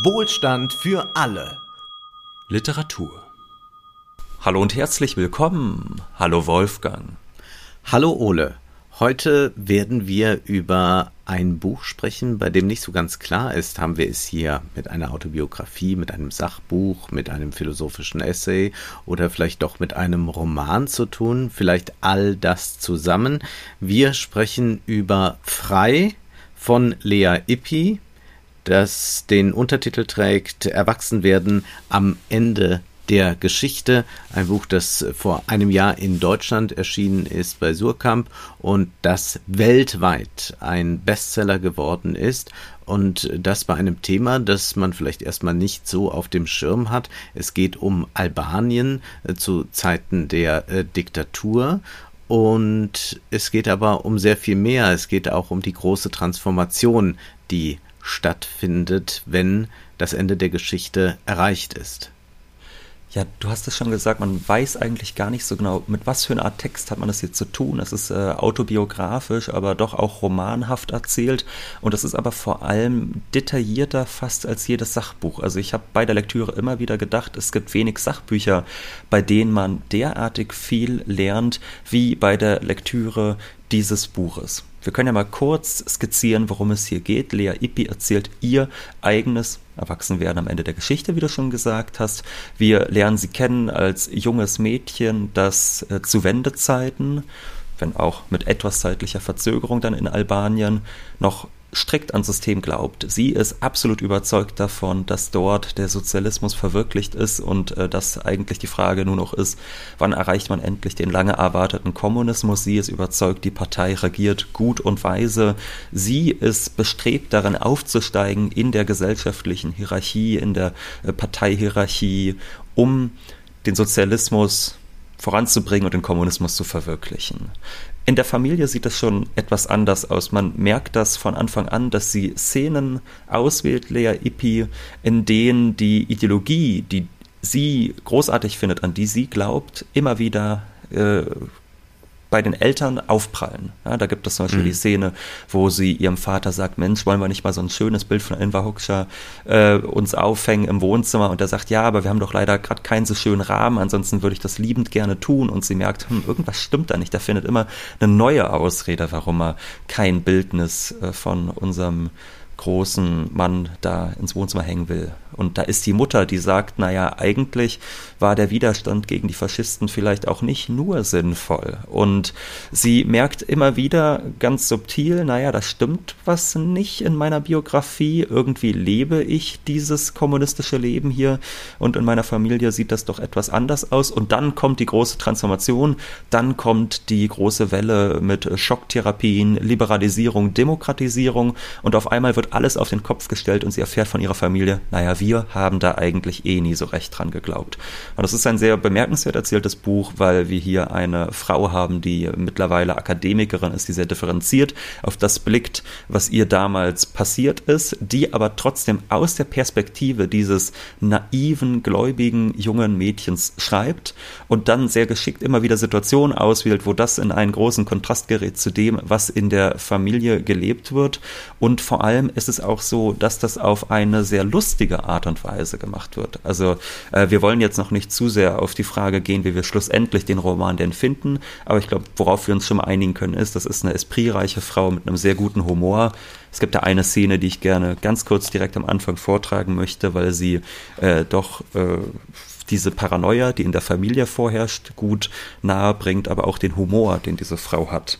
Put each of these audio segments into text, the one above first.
Wohlstand für alle. Literatur. Hallo und herzlich willkommen. Hallo Wolfgang. Hallo Ole. Heute werden wir über ein Buch sprechen, bei dem nicht so ganz klar ist, haben wir es hier mit einer Autobiografie, mit einem Sachbuch, mit einem philosophischen Essay oder vielleicht doch mit einem Roman zu tun, vielleicht all das zusammen. Wir sprechen über Frei von Lea Ippi, das den Untertitel trägt Erwachsenwerden am Ende der Geschichte, ein Buch, das vor einem Jahr in Deutschland erschienen ist bei Surkamp und das weltweit ein Bestseller geworden ist und das bei einem Thema, das man vielleicht erstmal nicht so auf dem Schirm hat. Es geht um Albanien äh, zu Zeiten der äh, Diktatur und es geht aber um sehr viel mehr. Es geht auch um die große Transformation, die stattfindet, wenn das Ende der Geschichte erreicht ist. Ja, du hast es schon gesagt, man weiß eigentlich gar nicht so genau, mit was für einer Art Text hat man das hier zu tun. Es ist äh, autobiografisch, aber doch auch romanhaft erzählt. Und es ist aber vor allem detaillierter fast als jedes Sachbuch. Also ich habe bei der Lektüre immer wieder gedacht, es gibt wenig Sachbücher, bei denen man derartig viel lernt, wie bei der Lektüre dieses Buches. Wir können ja mal kurz skizzieren, worum es hier geht. Lea Ippi erzählt ihr eigenes Erwachsenwerden am Ende der Geschichte, wie du schon gesagt hast. Wir lernen sie kennen als junges Mädchen, das äh, zu Wendezeiten, wenn auch mit etwas zeitlicher Verzögerung dann in Albanien, noch strikt ans System glaubt. Sie ist absolut überzeugt davon, dass dort der Sozialismus verwirklicht ist und äh, dass eigentlich die Frage nur noch ist, wann erreicht man endlich den lange erwarteten Kommunismus. Sie ist überzeugt, die Partei regiert gut und weise. Sie ist bestrebt darin aufzusteigen in der gesellschaftlichen Hierarchie, in der äh, Parteihierarchie, um den Sozialismus voranzubringen und den Kommunismus zu verwirklichen. In der Familie sieht es schon etwas anders aus. Man merkt das von Anfang an, dass sie Szenen auswählt, Lea Ippi, in denen die Ideologie, die sie großartig findet, an die sie glaubt, immer wieder äh, bei den Eltern aufprallen. Ja, da gibt es zum Beispiel mhm. die Szene, wo sie ihrem Vater sagt, Mensch, wollen wir nicht mal so ein schönes Bild von Enver Hoxha äh, uns aufhängen im Wohnzimmer? Und er sagt, ja, aber wir haben doch leider gerade keinen so schönen Rahmen, ansonsten würde ich das liebend gerne tun. Und sie merkt, hm, irgendwas stimmt da nicht. Er findet immer eine neue Ausrede, warum er kein Bildnis äh, von unserem großen Mann da ins Wohnzimmer hängen will. Und da ist die Mutter, die sagt, naja, eigentlich war der Widerstand gegen die Faschisten vielleicht auch nicht nur sinnvoll. Und sie merkt immer wieder ganz subtil, naja, das stimmt was nicht in meiner Biografie. Irgendwie lebe ich dieses kommunistische Leben hier und in meiner Familie sieht das doch etwas anders aus. Und dann kommt die große Transformation, dann kommt die große Welle mit Schocktherapien, Liberalisierung, Demokratisierung und auf einmal wird alles auf den Kopf gestellt und sie erfährt von ihrer Familie, naja, wir haben da eigentlich eh nie so recht dran geglaubt. Und das ist ein sehr bemerkenswert erzähltes Buch, weil wir hier eine Frau haben, die mittlerweile Akademikerin ist, die sehr differenziert auf das blickt, was ihr damals passiert ist, die aber trotzdem aus der Perspektive dieses naiven, gläubigen jungen Mädchens schreibt und dann sehr geschickt immer wieder Situationen auswählt, wo das in einen großen Kontrast gerät zu dem, was in der Familie gelebt wird. Und vor allem ist es auch so, dass das auf eine sehr lustige Art und Weise gemacht wird. Also äh, wir wollen jetzt noch nicht zu sehr auf die Frage gehen, wie wir schlussendlich den Roman denn finden, aber ich glaube, worauf wir uns schon mal einigen können, ist, das ist eine espritreiche Frau mit einem sehr guten Humor. Es gibt da eine Szene, die ich gerne ganz kurz direkt am Anfang vortragen möchte, weil sie äh, doch äh, diese Paranoia, die in der Familie vorherrscht, gut nahe bringt, aber auch den Humor, den diese Frau hat.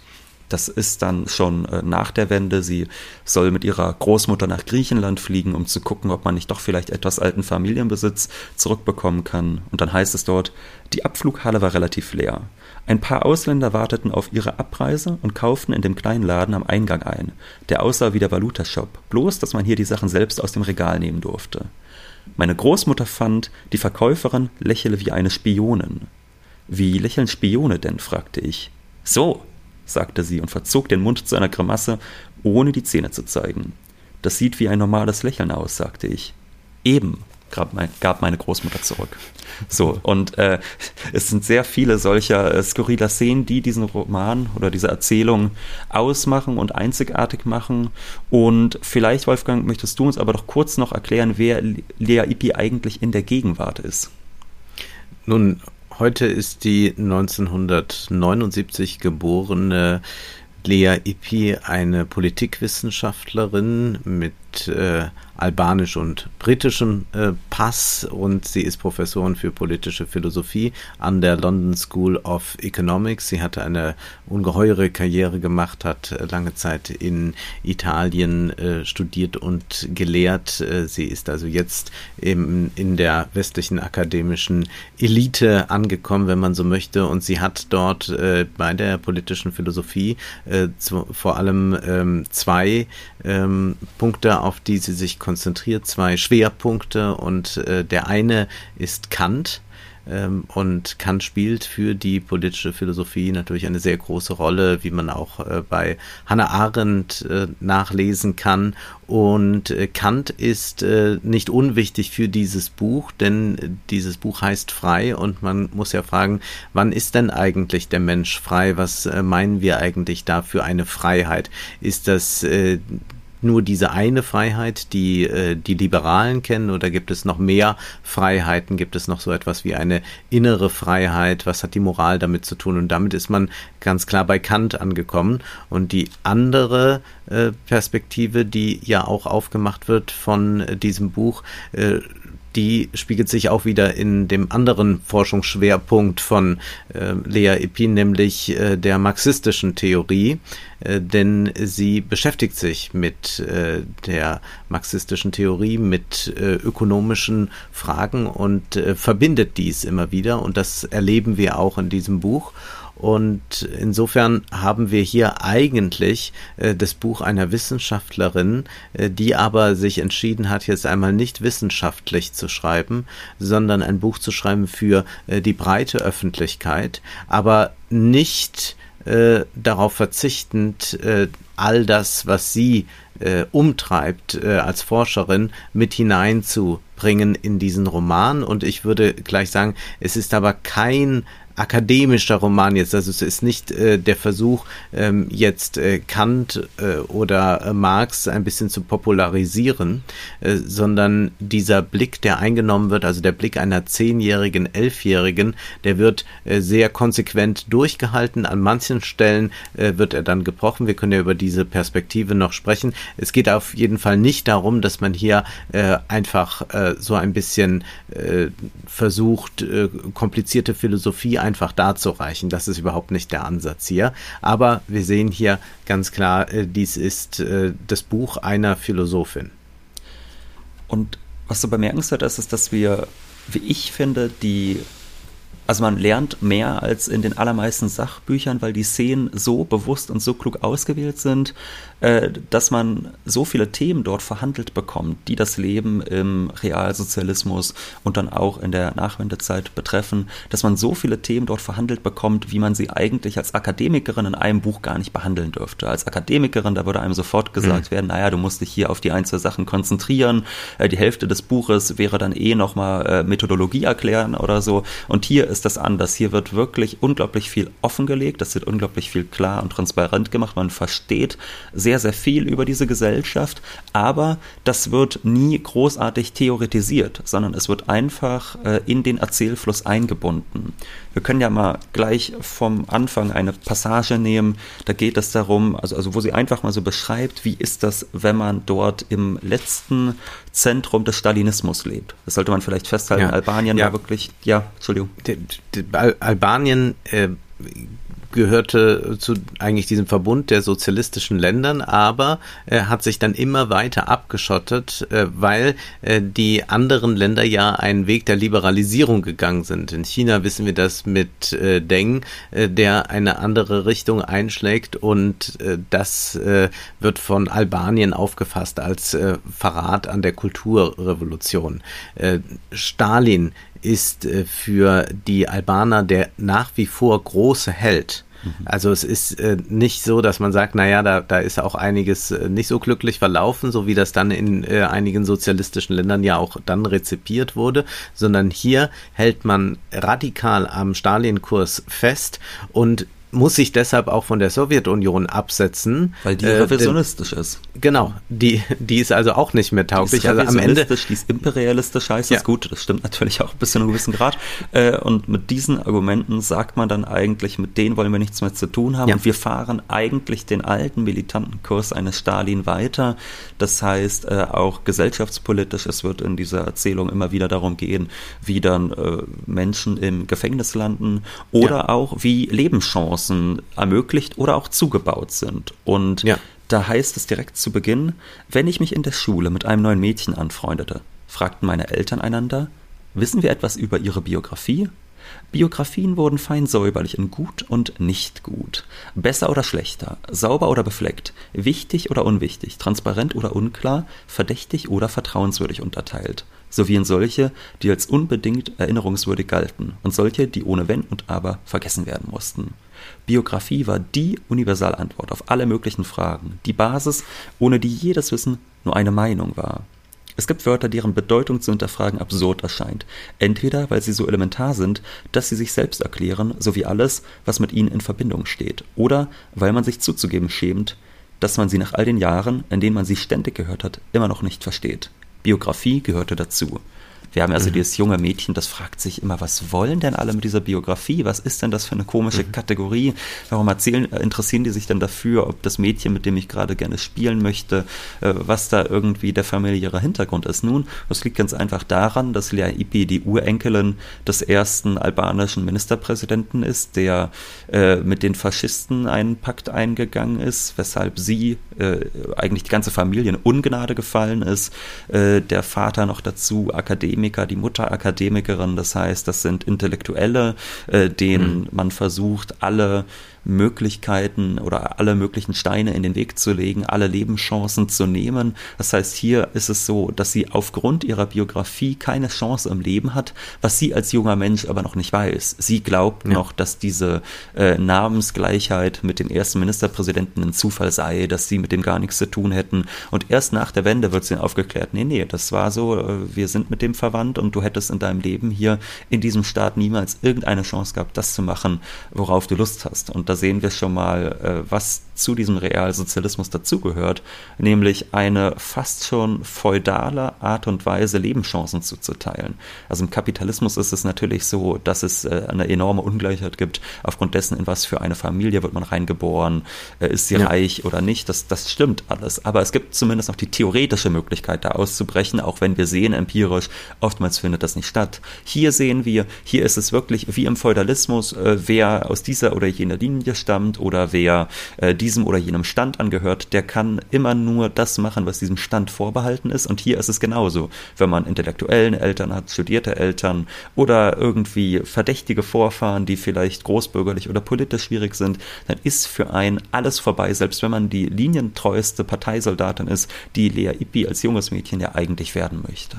Das ist dann schon äh, nach der Wende. Sie soll mit ihrer Großmutter nach Griechenland fliegen, um zu gucken, ob man nicht doch vielleicht etwas alten Familienbesitz zurückbekommen kann. Und dann heißt es dort, die Abflughalle war relativ leer. Ein paar Ausländer warteten auf ihre Abreise und kauften in dem kleinen Laden am Eingang ein. Der aussah wie der Valutashop, bloß dass man hier die Sachen selbst aus dem Regal nehmen durfte. Meine Großmutter fand, die Verkäuferin lächele wie eine Spionin. Wie lächeln Spione denn? fragte ich. So, sagte sie und verzog den Mund zu einer Grimasse, ohne die Zähne zu zeigen. Das sieht wie ein normales Lächeln aus, sagte ich. Eben, gab, mein, gab meine Großmutter zurück. So, und äh, es sind sehr viele solcher äh, skurriler Szenen, die diesen Roman oder diese Erzählung ausmachen und einzigartig machen. Und vielleicht, Wolfgang, möchtest du uns aber doch kurz noch erklären, wer Lea Ipi eigentlich in der Gegenwart ist. Nun, heute ist die 1979 geborene Lea Ipi eine Politikwissenschaftlerin mit äh, albanisch und britischem äh, Pass und sie ist Professorin für politische Philosophie an der London School of Economics. Sie hatte eine ungeheure Karriere gemacht, hat äh, lange Zeit in Italien äh, studiert und gelehrt. Äh, sie ist also jetzt im, in der westlichen akademischen Elite angekommen, wenn man so möchte, und sie hat dort äh, bei der politischen Philosophie zu, vor allem ähm, zwei ähm, Punkte auf die sie sich konzentriert, zwei Schwerpunkte und äh, der eine ist Kant. Ähm, und Kant spielt für die politische Philosophie natürlich eine sehr große Rolle, wie man auch äh, bei Hannah Arendt äh, nachlesen kann. Und äh, Kant ist nicht unwichtig für dieses Buch, denn dieses Buch heißt frei und man muss ja fragen, wann ist denn eigentlich der Mensch frei? Was meinen wir eigentlich da für eine Freiheit? Ist das nur diese eine Freiheit, die äh, die Liberalen kennen, oder gibt es noch mehr Freiheiten? Gibt es noch so etwas wie eine innere Freiheit? Was hat die Moral damit zu tun? Und damit ist man ganz klar bei Kant angekommen. Und die andere äh, Perspektive, die ja auch aufgemacht wird von äh, diesem Buch, die spiegelt sich auch wieder in dem anderen Forschungsschwerpunkt von äh, Lea Epin, nämlich äh, der marxistischen Theorie, äh, denn sie beschäftigt sich mit äh, der marxistischen Theorie, mit äh, ökonomischen Fragen und äh, verbindet dies immer wieder und das erleben wir auch in diesem Buch. Und insofern haben wir hier eigentlich äh, das Buch einer Wissenschaftlerin, äh, die aber sich entschieden hat, jetzt einmal nicht wissenschaftlich zu schreiben, sondern ein Buch zu schreiben für äh, die breite Öffentlichkeit, aber nicht äh, darauf verzichtend, äh, all das, was sie äh, umtreibt als Forscherin, mit hineinzubringen in diesen Roman. Und ich würde gleich sagen, es ist aber kein akademischer Roman jetzt. Also es ist nicht äh, der Versuch, ähm, jetzt äh, Kant äh, oder äh, Marx ein bisschen zu popularisieren, äh, sondern dieser Blick, der eingenommen wird, also der Blick einer zehnjährigen, elfjährigen, der wird äh, sehr konsequent durchgehalten. An manchen Stellen wird er dann gebrochen. Wir können ja über diese Perspektive noch sprechen. Es geht auf jeden Fall nicht darum, dass man hier einfach so ein bisschen versucht, komplizierte Philosophie einfach darzureichen. Das ist überhaupt nicht der Ansatz hier. Aber wir sehen hier ganz klar, äh, dies ist äh, das Buch einer Philosophin. Und was du bemerkenswert ist, ist, dass wir, wie ich finde, die also man lernt mehr als in den allermeisten Sachbüchern, weil die Szenen so bewusst und so klug ausgewählt sind, äh, dass man so viele Themen dort verhandelt bekommt, die das Leben im Realsozialismus und dann auch in der Nachwendezeit betreffen, dass man so viele Themen dort verhandelt bekommt, wie man sie eigentlich als Akademikerin in einem Buch gar nicht behandeln dürfte. Als Akademikerin, da würde einem sofort gesagt mhm. werden, naja, du musst dich hier auf die einzelnen Sachen konzentrieren, äh, die Hälfte des Buches wäre dann eh nochmal äh, Methodologie erklären oder so. Und hier ist das anders. Hier wird wirklich unglaublich viel offengelegt, das wird unglaublich viel klar und transparent gemacht. Man versteht sehr sehr, viel über diese Gesellschaft, aber das wird nie großartig theoretisiert, sondern es wird einfach äh, in den Erzählfluss eingebunden. Wir können ja mal gleich vom Anfang eine Passage nehmen, da geht es darum, also, also wo sie einfach mal so beschreibt, wie ist das, wenn man dort im letzten Zentrum des Stalinismus lebt. Das sollte man vielleicht festhalten. Ja. Albanien ja. war wirklich, ja, Entschuldigung. Die, die, Albanien äh, gehörte zu eigentlich diesem Verbund der sozialistischen Ländern, aber äh, hat sich dann immer weiter abgeschottet, äh, weil äh, die anderen Länder ja einen Weg der Liberalisierung gegangen sind. In China wissen wir das mit äh, Deng, äh, der eine andere Richtung einschlägt und äh, das wird von Albanien aufgefasst als Verrat an der Kulturrevolution. Stalin ist für die Albaner der nach wie vor große Held. Also es ist äh, nicht so, dass man sagt, naja, da, da ist auch einiges äh, nicht so glücklich verlaufen, so wie das dann in äh, einigen sozialistischen Ländern ja auch dann rezipiert wurde, sondern hier hält man radikal am Stalin-Kurs fest und muss sich deshalb auch von der Sowjetunion absetzen. Weil die äh, revisionistisch ist. Genau, die, die ist also auch nicht mehr tauglich. Die ist also am Ende. Die ist imperialistisch, heißt ja. das gut. Das stimmt natürlich auch bis zu einem gewissen Grad. Äh, und mit diesen Argumenten sagt man dann eigentlich, mit denen wollen wir nichts mehr zu tun haben. Ja. Und wir fahren eigentlich den alten militanten Kurs eines Stalin weiter. Das heißt, äh, auch gesellschaftspolitisch, es wird in dieser Erzählung immer wieder darum gehen, wie dann äh, Menschen im Gefängnis landen oder ja. auch wie Lebenschancen Chancen ermöglicht oder auch zugebaut sind. Und ja. da heißt es direkt zu Beginn, wenn ich mich in der Schule mit einem neuen Mädchen anfreundete, fragten meine Eltern einander, wissen wir etwas über ihre Biografie? Biografien wurden fein säuberlich in gut und nicht gut, besser oder schlechter, sauber oder befleckt, wichtig oder unwichtig, transparent oder unklar, verdächtig oder vertrauenswürdig unterteilt sowie in solche, die als unbedingt erinnerungswürdig galten und solche, die ohne Wenn und Aber vergessen werden mussten. Biografie war die Universalantwort auf alle möglichen Fragen, die Basis, ohne die jedes Wissen nur eine Meinung war. Es gibt Wörter, deren Bedeutung zu hinterfragen absurd erscheint, entweder weil sie so elementar sind, dass sie sich selbst erklären, sowie alles, was mit ihnen in Verbindung steht, oder weil man sich zuzugeben schämt, dass man sie nach all den Jahren, in denen man sie ständig gehört hat, immer noch nicht versteht. Biografie gehörte dazu. Wir haben also mhm. dieses junge Mädchen, das fragt sich immer, was wollen denn alle mit dieser Biografie? Was ist denn das für eine komische mhm. Kategorie? Warum erzählen, äh, interessieren die sich denn dafür, ob das Mädchen, mit dem ich gerade gerne spielen möchte, äh, was da irgendwie der familiäre Hintergrund ist? Nun, das liegt ganz einfach daran, dass Lea Ipi die Urenkelin des ersten albanischen Ministerpräsidenten ist, der äh, mit den Faschisten einen Pakt eingegangen ist, weshalb sie, äh, eigentlich die ganze Familie in Ungnade gefallen ist, äh, der Vater noch dazu Akademiker die Mutter Akademikerin. Das heißt, das sind Intellektuelle, äh, denen mhm. man versucht, alle Möglichkeiten oder alle möglichen Steine in den Weg zu legen, alle Lebenschancen zu nehmen. Das heißt, hier ist es so, dass sie aufgrund ihrer Biografie keine Chance im Leben hat, was sie als junger Mensch aber noch nicht weiß. Sie glaubt ja. noch, dass diese äh, Namensgleichheit mit den ersten Ministerpräsidenten ein Zufall sei, dass sie mit dem gar nichts zu tun hätten. Und erst nach der Wende wird sie aufgeklärt, nee, nee, das war so, äh, wir sind mit dem verwandt und du hättest in deinem Leben hier in diesem Staat niemals irgendeine Chance gehabt, das zu machen, worauf du Lust hast. Und da sehen wir schon mal, äh, was zu diesem Realsozialismus dazugehört, nämlich eine fast schon feudale Art und Weise, Lebenschancen zuzuteilen. Also im Kapitalismus ist es natürlich so, dass es äh, eine enorme Ungleichheit gibt, aufgrund dessen, in was für eine Familie wird man reingeboren, äh, ist sie ja. reich oder nicht, das, das stimmt alles. Aber es gibt zumindest noch die theoretische Möglichkeit, da auszubrechen, auch wenn wir sehen, empirisch, oftmals findet das nicht statt. Hier sehen wir, hier ist es wirklich wie im Feudalismus, wer aus dieser oder jener Linie Familie stammt oder wer äh, diesem oder jenem Stand angehört, der kann immer nur das machen, was diesem Stand vorbehalten ist. Und hier ist es genauso. Wenn man intellektuellen Eltern hat, studierte Eltern oder irgendwie verdächtige Vorfahren, die vielleicht großbürgerlich oder politisch schwierig sind, dann ist für einen alles vorbei, selbst wenn man die linientreueste Parteisoldatin ist, die Lea Ippi als junges Mädchen ja eigentlich werden möchte.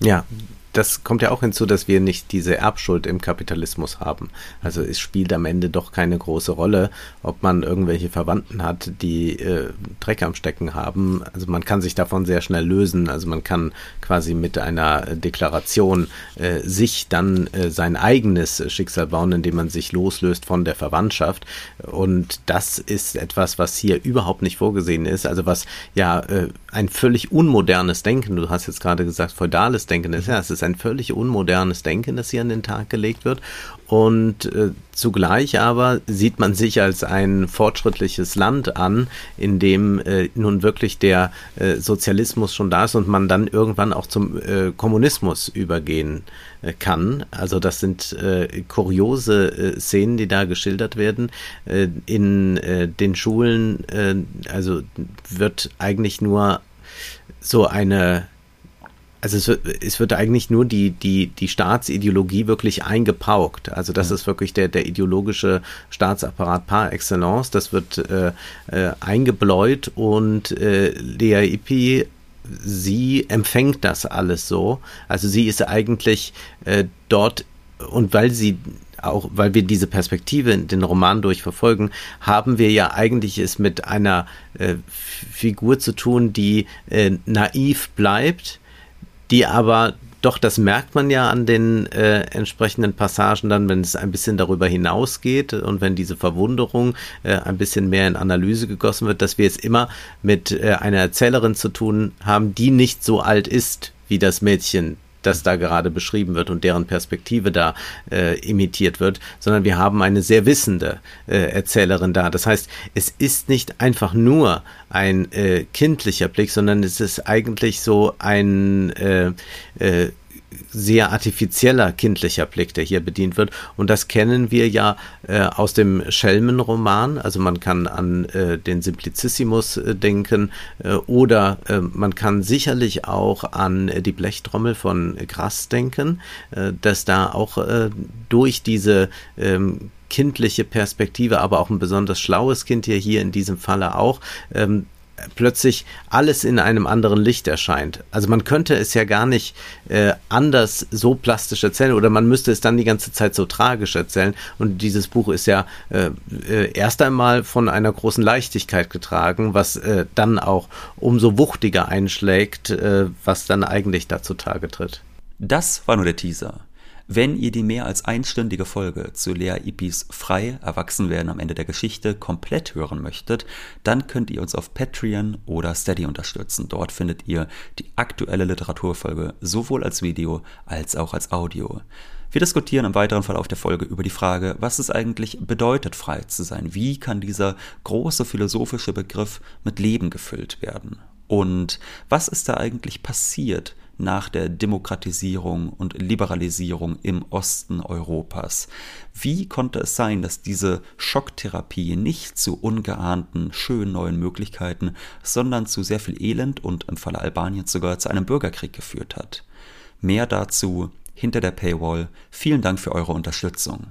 Ja, das kommt ja auch hinzu, dass wir nicht diese Erbschuld im Kapitalismus haben. Also es spielt am Ende doch keine große Rolle, ob man irgendwelche Verwandten hat, die äh, Dreck am Stecken haben. Also man kann sich davon sehr schnell lösen. Also man kann quasi mit einer Deklaration äh, sich dann äh, sein eigenes Schicksal bauen, indem man sich loslöst von der Verwandtschaft. Und das ist etwas, was hier überhaupt nicht vorgesehen ist. Also was ja äh, ein völlig unmodernes Denken, du hast jetzt gerade gesagt, feudales Denken ist. Ja, es ist ist ein völlig unmodernes Denken, das hier an den Tag gelegt wird. Und äh, zugleich aber sieht man sich als ein fortschrittliches Land an, in dem äh, nun wirklich der äh, Sozialismus schon da ist und man dann irgendwann auch zum äh, Kommunismus übergehen äh, kann. Also das sind äh, kuriose Szenen, die da geschildert werden. in den Schulen, also wird eigentlich nur so eine also es wird, es wird eigentlich nur die, die, die Staatsideologie wirklich eingepaukt. Also das ja. ist wirklich der, der ideologische Staatsapparat par excellence. Das wird äh, äh, eingebläut und äh, Lea Ippi, sie empfängt das alles so. Also sie ist eigentlich äh, dort und weil sie auch, weil wir diese Perspektive in den Roman durchverfolgen, haben wir ja eigentlich es mit einer äh, Figur zu tun, die äh, naiv bleibt, die aber doch, das merkt man ja an den äh, entsprechenden Passagen dann, wenn es ein bisschen darüber hinausgeht und wenn diese Verwunderung äh, ein bisschen mehr in Analyse gegossen wird, dass wir es immer mit äh, einer Erzählerin zu tun haben, die nicht so alt ist wie das Mädchen, das da gerade beschrieben wird und deren Perspektive da äh, imitiert wird, sondern wir haben eine sehr wissende äh, Erzählerin da. Das heißt, es ist nicht einfach nur ein äh, kindlicher Blick, sondern es ist eigentlich so ein äh, äh, sehr artifizieller kindlicher Blick, der hier bedient wird. Und das kennen wir ja äh, aus dem Schelmenroman. Also man kann an äh, den Simplicissimus äh, denken äh, oder äh, man kann sicherlich auch an die Blechtrommel von Grass denken, äh, dass da auch durch diese ähm, kindliche Perspektive, aber auch ein besonders schlaues Kind hier, hier in diesem Falle auch, ähm, plötzlich alles in einem anderen Licht erscheint. Also man könnte es ja gar nicht äh, anders so plastisch erzählen oder man müsste es dann die ganze Zeit so tragisch erzählen. Und dieses Buch ist ja äh, äh, erst einmal von einer großen Leichtigkeit getragen, was äh, dann auch umso wuchtiger einschlägt, äh, was dann eigentlich dazu Tage tritt. Das war nur der Teaser. Wenn ihr die mehr als einstündige Folge zu Lea Ipis Frei Erwachsenwerden am Ende der Geschichte komplett hören möchtet, dann könnt ihr uns auf Patreon oder Steady unterstützen. Dort findet ihr die aktuelle Literaturfolge sowohl als Video als auch als Audio. Wir diskutieren im weiteren Verlauf der Folge über die Frage, was es eigentlich bedeutet, frei zu sein. Wie kann dieser große philosophische Begriff mit Leben gefüllt werden? Und was ist da eigentlich passiert nach der Demokratisierung und Liberalisierung im Osten Europas. Wie konnte es sein, dass diese Schocktherapie nicht zu ungeahnten, schönen neuen Möglichkeiten, sondern zu sehr viel Elend und im Falle Albaniens sogar zu einem Bürgerkrieg geführt hat? Mehr dazu hinter der Paywall. Vielen Dank für eure Unterstützung.